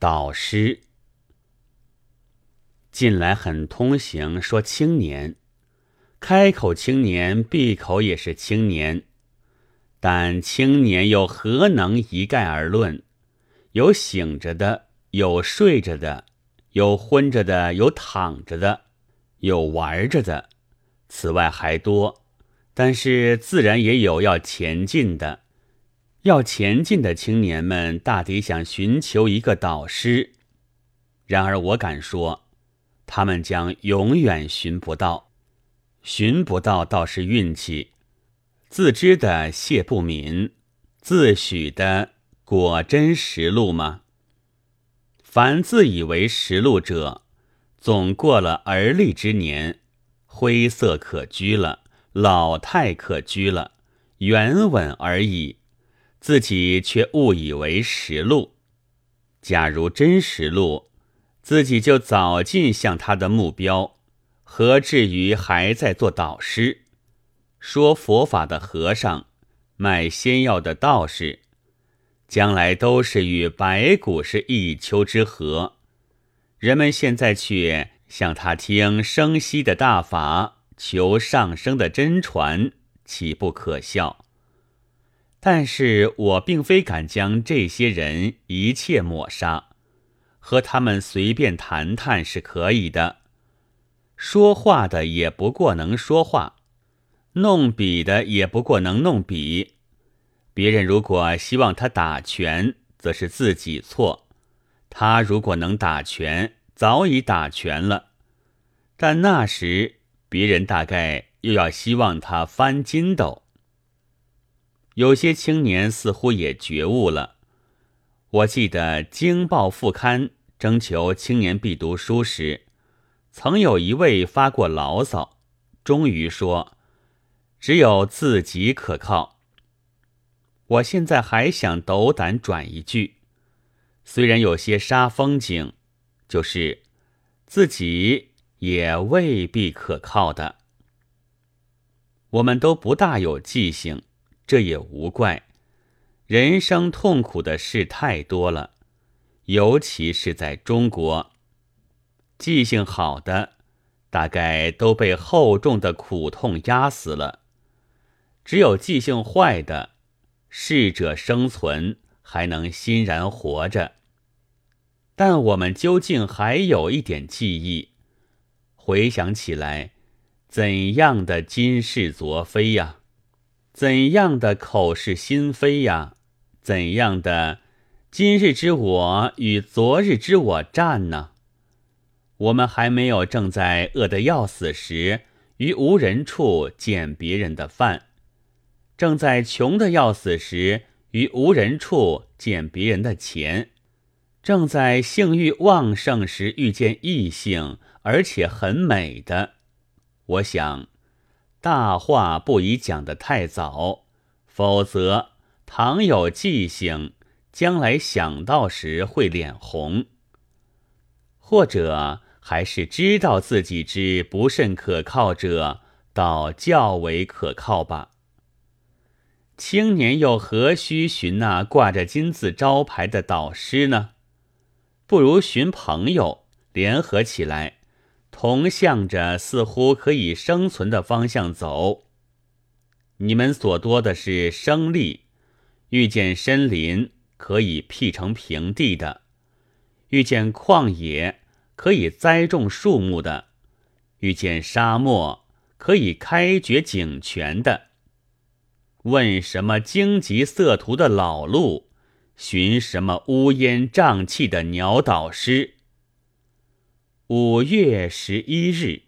导师近来很通行，说青年，开口青年，闭口也是青年。但青年又何能一概而论？有醒着的，有睡着的，有昏着的，有躺着的，有玩着的，此外还多。但是自然也有要前进的。要前进的青年们，大抵想寻求一个导师。然而我敢说，他们将永远寻不到。寻不到倒是运气。自知的谢不敏，自诩的果真实录吗？凡自以为实录者，总过了而立之年，灰色可居了，老态可居了，圆稳而已。自己却误以为实录。假如真实录，自己就早尽向他的目标，何至于还在做导师，说佛法的和尚，卖仙药的道士，将来都是与白骨是一丘之貉。人们现在却向他听生息的大法，求上升的真传，岂不可笑？但是我并非敢将这些人一切抹杀，和他们随便谈谈是可以的。说话的也不过能说话，弄笔的也不过能弄笔。别人如果希望他打拳，则是自己错；他如果能打拳，早已打拳了。但那时别人大概又要希望他翻筋斗。有些青年似乎也觉悟了。我记得《京报》副刊征求青年必读书时，曾有一位发过牢骚，终于说：“只有自己可靠。”我现在还想斗胆转一句，虽然有些杀风景，就是自己也未必可靠的。我们都不大有记性。这也无怪，人生痛苦的事太多了，尤其是在中国，记性好的大概都被厚重的苦痛压死了，只有记性坏的，适者生存还能欣然活着。但我们究竟还有一点记忆，回想起来，怎样的今世昨非呀！怎样的口是心非呀？怎样的今日之我与昨日之我战呢？我们还没有正在饿得要死时，于无人处捡别人的饭；正在穷得要死时，于无人处捡别人的钱；正在性欲旺盛时遇见异性，而且很美的。我想。大话不宜讲得太早，否则倘有记性，将来想到时会脸红。或者还是知道自己之不甚可靠者，倒较为可靠吧。青年又何须寻那挂着金字招牌的导师呢？不如寻朋友，联合起来。同向着似乎可以生存的方向走。你们所多的是生力，遇见森林可以辟成平地的，遇见旷野可以栽种树木的，遇见沙漠可以开掘井泉的。问什么荆棘色图的老路，寻什么乌烟瘴气的鸟导师。五月十一日。